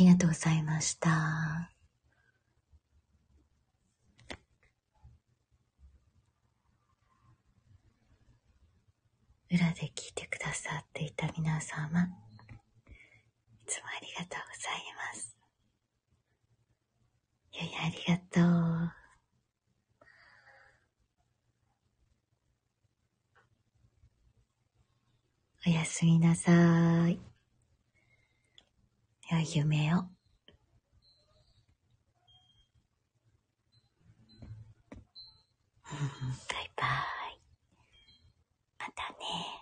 ありがとうございました。裏で聞いてくださっていた皆様、いつもありがとうございます。ゆいありがとう。おやすみなさい。良い夢を。バイバイ。またね。